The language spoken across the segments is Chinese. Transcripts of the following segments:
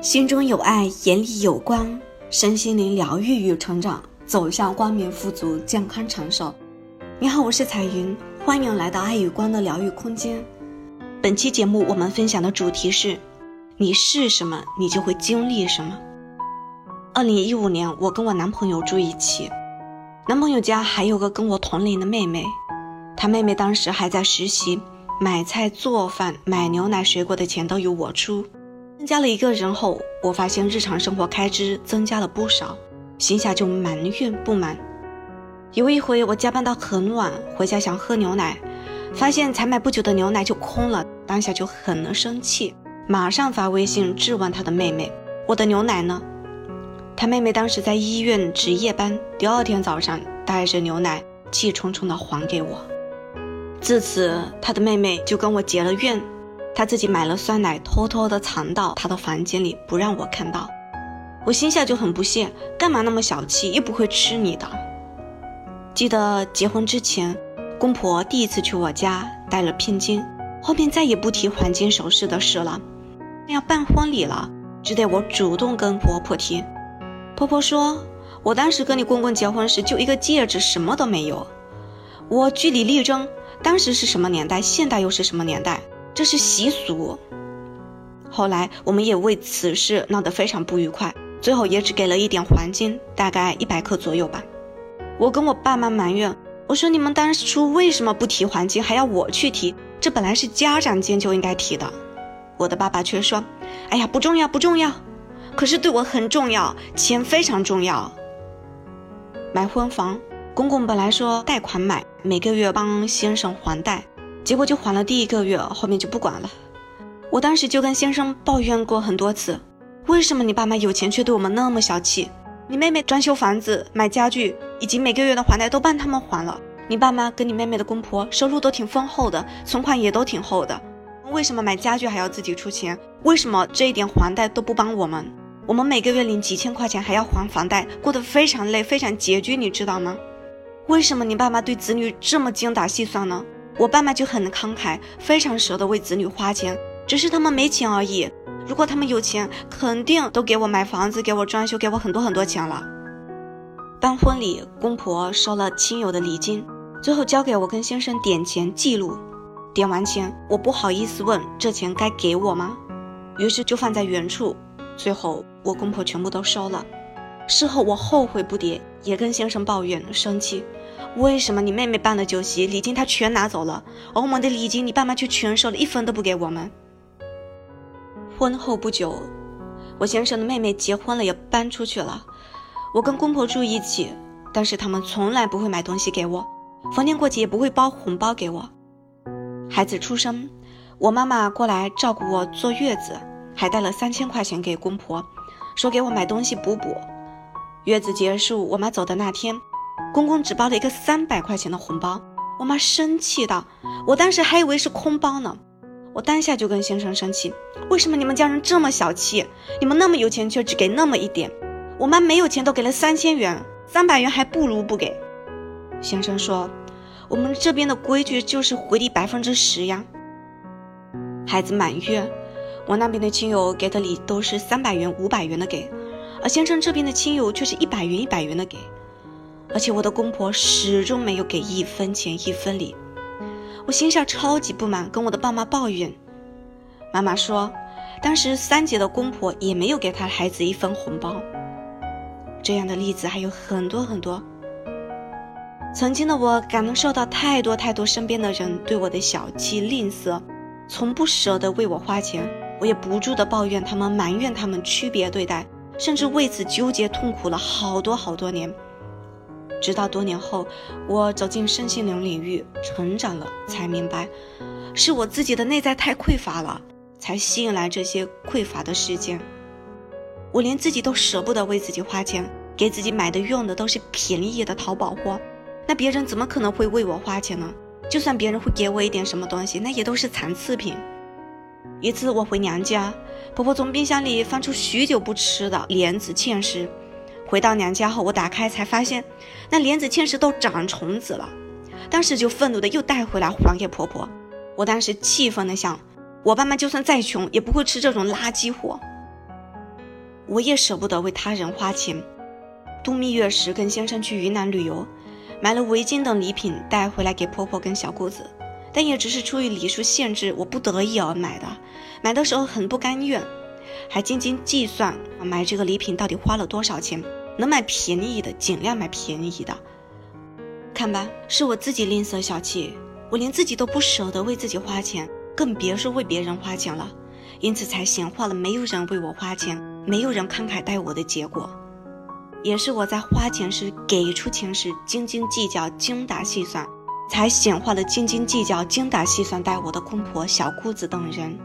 心中有爱，眼里有光，身心灵疗愈与成长，走向光明、富足、健康、长寿。你好，我是彩云，欢迎来到爱与光的疗愈空间。本期节目我们分享的主题是：你是什么，你就会经历什么。二零一五年，我跟我男朋友住一起，男朋友家还有个跟我同龄的妹妹，他妹妹当时还在实习，买菜、做饭、买牛奶、水果的钱都由我出。增加了一个人后，我发现日常生活开支增加了不少，心下就埋怨不满。有一回我加班到很晚，回家想喝牛奶，发现才买不久的牛奶就空了，当下就很能生气，马上发微信质问他的妹妹：“我的牛奶呢？”他妹妹当时在医院值夜班，第二天早上带着牛奶气冲冲的还给我。自此，他的妹妹就跟我结了怨。他自己买了酸奶，偷偷的藏到他的房间里，不让我看到。我心下就很不屑，干嘛那么小气，又不会吃你的。记得结婚之前，公婆第一次去我家带了聘金，后面再也不提黄金首饰的事了。要办婚礼了，只得我主动跟婆婆提。婆婆说，我当时跟你公公结婚时就一个戒指，什么都没有。我据理力争，当时是什么年代，现代又是什么年代？这是习俗。后来我们也为此事闹得非常不愉快，最后也只给了一点黄金，大概一百克左右吧。我跟我爸妈埋怨，我说你们当初为什么不提黄金，还要我去提？这本来是家长间就应该提的。我的爸爸却说：“哎呀，不重要，不重要。”可是对我很重要，钱非常重要。买婚房，公公本来说贷款买，每个月帮先生还贷。结果就还了第一个月，后面就不管了。我当时就跟先生抱怨过很多次，为什么你爸妈有钱却对我们那么小气？你妹妹装修房子、买家具，以及每个月的还贷都帮他们还了。你爸妈跟你妹妹的公婆收入都挺丰厚的，存款也都挺厚的，为什么买家具还要自己出钱？为什么这一点还贷都不帮我们？我们每个月领几千块钱还要还房贷，过得非常累，非常拮据，你知道吗？为什么你爸妈对子女这么精打细算呢？我爸妈就很慷慨，非常舍得为子女花钱，只是他们没钱而已。如果他们有钱，肯定都给我买房子，给我装修，给我很多很多钱了。办婚礼，公婆收了亲友的礼金，最后交给我跟先生点钱记录。点完钱，我不好意思问这钱该给我吗？于是就放在原处。最后我公婆全部都收了。事后我后悔不迭，也跟先生抱怨生气。为什么你妹妹办的酒席礼金她全拿走了，而我们的礼金你爸妈却全收了，一分都不给我们？婚后不久，我先生的妹妹结婚了，也搬出去了。我跟公婆住一起，但是他们从来不会买东西给我，逢年过节也不会包红包给我。孩子出生，我妈妈过来照顾我坐月子，还带了三千块钱给公婆，说给我买东西补补。月子结束，我妈走的那天。公公只包了一个三百块钱的红包，我妈生气道：“我当时还以为是空包呢。”我当下就跟先生生气：“为什么你们家人这么小气？你们那么有钱却只给那么一点？我妈没有钱都给了三千元，三百元还不如不给。”先生说：“我们这边的规矩就是回礼百分之十呀。”孩子满月，我那边的亲友给的礼都是三百元、五百元的给，而先生这边的亲友却是一百元、一百元的给。而且我的公婆始终没有给一分钱一分礼，我心下超级不满，跟我的爸妈抱怨。妈妈说，当时三姐的公婆也没有给她孩子一分红包。这样的例子还有很多很多。曾经的我感受到太多太多身边的人对我的小气吝啬，从不舍得为我花钱，我也不住的抱怨他们，埋怨他们区别对待，甚至为此纠结痛苦了好多好多年。直到多年后，我走进身心灵领域，成长了，才明白，是我自己的内在太匮乏了，才吸引来这些匮乏的事件。我连自己都舍不得为自己花钱，给自己买的用的都是便宜的淘宝货，那别人怎么可能会为我花钱呢？就算别人会给我一点什么东西，那也都是残次品。一次我回娘家，婆婆从冰箱里翻出许久不吃的莲子芡实。回到娘家后，我打开才发现，那莲子芡实都长虫子了。当时就愤怒的又带回来还给婆婆。我当时气愤的想，我爸妈就算再穷，也不会吃这种垃圾货。我也舍不得为他人花钱。度蜜月时跟先生去云南旅游，买了围巾等礼品带回来给婆婆跟小姑子，但也只是出于礼数限制，我不得已而买的。买的时候很不甘愿，还斤斤计算买这个礼品到底花了多少钱，能买便宜的尽量买便宜的。看吧，是我自己吝啬小气，我连自己都不舍得为自己花钱，更别说为别人花钱了。因此才显化了没有人为我花钱，没有人慷慨待我的结果。也是我在花钱时、给出钱时斤斤计较、精打细算，才显化了斤斤计较、精打细算待我的公婆、小姑子等人。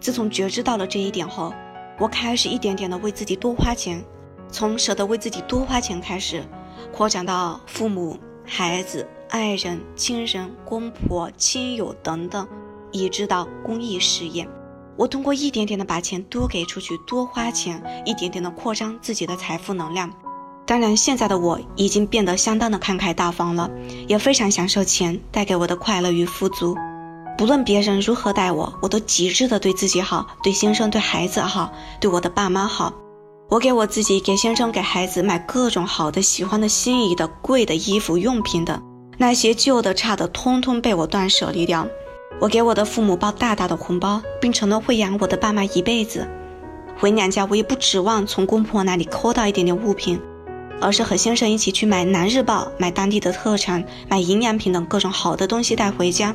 自从觉知到了这一点后，我开始一点点的为自己多花钱，从舍得为自己多花钱开始，扩展到父母、孩子、爱人、亲人、公婆、亲友等等，以至到公益事业。我通过一点点的把钱多给出去，多花钱，一点点的扩张自己的财富能量。当然，现在的我已经变得相当的慷慨大方了，也非常享受钱带给我的快乐与富足。不论别人如何待我，我都极致的对自己好，对先生、对孩子好，对我的爸妈好。我给我自己、给先生、给孩子买各种好的、喜欢的、心仪的、贵的衣服、用品等，那些旧的、差的，通通被我断舍离掉。我给我的父母包大大的红包，并承诺会养我的爸妈一辈子。回娘家，我也不指望从公婆那里抠到一点点物品，而是和先生一起去买《南日报》、买当地的特产、买营养品等各种好的东西带回家。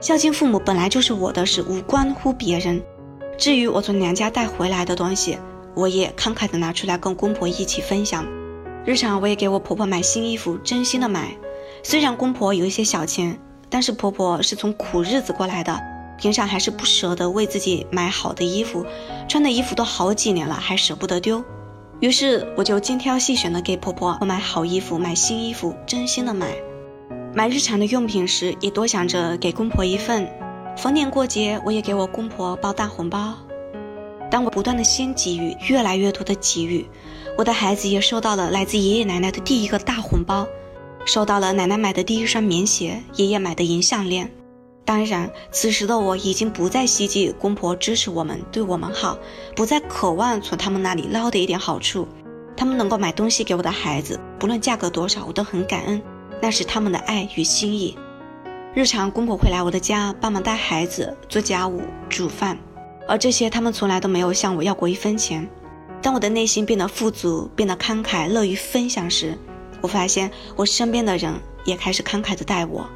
孝敬父母本来就是我的事，无关乎别人。至于我从娘家带回来的东西，我也慷慨的拿出来跟公婆一起分享。日常我也给我婆婆买新衣服，真心的买。虽然公婆有一些小钱。但是婆婆是从苦日子过来的，平常还是不舍得为自己买好的衣服，穿的衣服都好几年了，还舍不得丢。于是我就精挑细选的给婆婆买好衣服，买新衣服，真心的买。买日常的用品时，也多想着给公婆一份。逢年过节，我也给我公婆包大红包。当我不断的先给予，越来越多的给予，我的孩子也收到了来自爷爷奶奶的第一个大红包。收到了奶奶买的第一双棉鞋，爷爷买的银项链。当然，此时的我已经不再希冀公婆支持我们、对我们好，不再渴望从他们那里捞的一点好处。他们能够买东西给我的孩子，不论价格多少，我都很感恩，那是他们的爱与心意。日常公婆会来我的家帮忙带孩子、做家务、煮饭，而这些他们从来都没有向我要过一分钱。当我的内心变得富足、变得慷慨、乐于分享时，我发现我身边的人也开始慷慨的待我。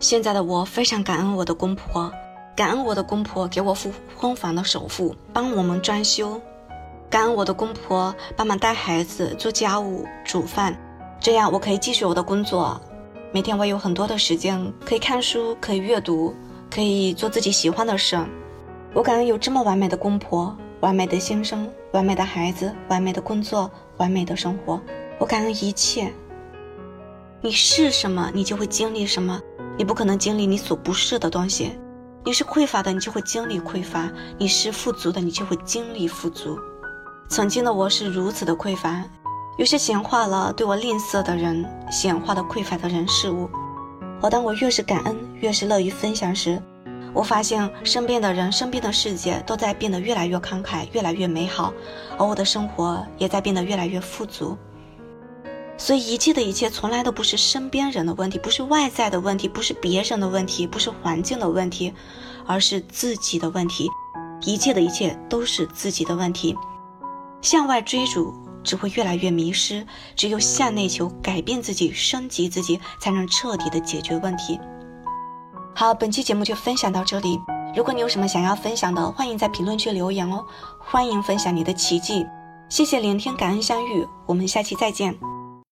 现在的我非常感恩我的公婆，感恩我的公婆给我付婚房的首付，帮我们装修；感恩我的公婆帮忙带孩子、做家务、煮饭，这样我可以继续我的工作。每天我有很多的时间可以看书、可以阅读、可以做自己喜欢的事。我感恩有这么完美的公婆、完美的先生、完美的孩子、完美的工作、完美的生活。我感恩一切。你是什么，你就会经历什么。你不可能经历你所不是的东西。你是匮乏的，你就会经历匮乏；你是富足的，你就会经历富足。曾经的我是如此的匮乏，有些显化了对我吝啬的人，显化了匮乏的人事物。而当我越是感恩，越是乐于分享时，我发现身边的人、身边的世界都在变得越来越慷慨，越来越美好，而我的生活也在变得越来越富足。所以一切的一切从来都不是身边人的问题，不是外在的问题，不是别人的问题，不是环境的问题，而是自己的问题。一切的一切都是自己的问题。向外追逐只会越来越迷失，只有向内求，改变自己，升级自己，才能彻底的解决问题。好，本期节目就分享到这里。如果你有什么想要分享的，欢迎在评论区留言哦。欢迎分享你的奇迹。谢谢聆听，感恩相遇，我们下期再见。